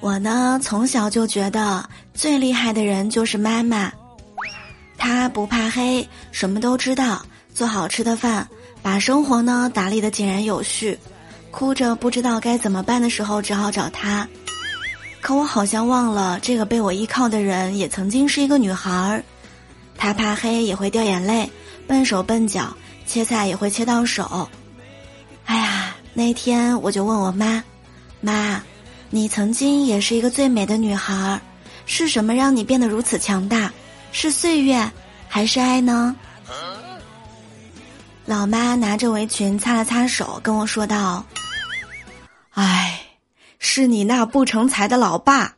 我呢，从小就觉得最厉害的人就是妈妈，她不怕黑，什么都知道，做好吃的饭，把生活呢打理的井然有序。哭着不知道该怎么办的时候，只好找她。可我好像忘了，这个被我依靠的人也曾经是一个女孩儿。她怕黑，也会掉眼泪，笨手笨脚，切菜也会切到手。哎呀，那天我就问我妈：“妈。”你曾经也是一个最美的女孩，是什么让你变得如此强大？是岁月，还是爱呢？老妈拿着围裙擦了擦手，跟我说道：“哎，是你那不成才的老爸。”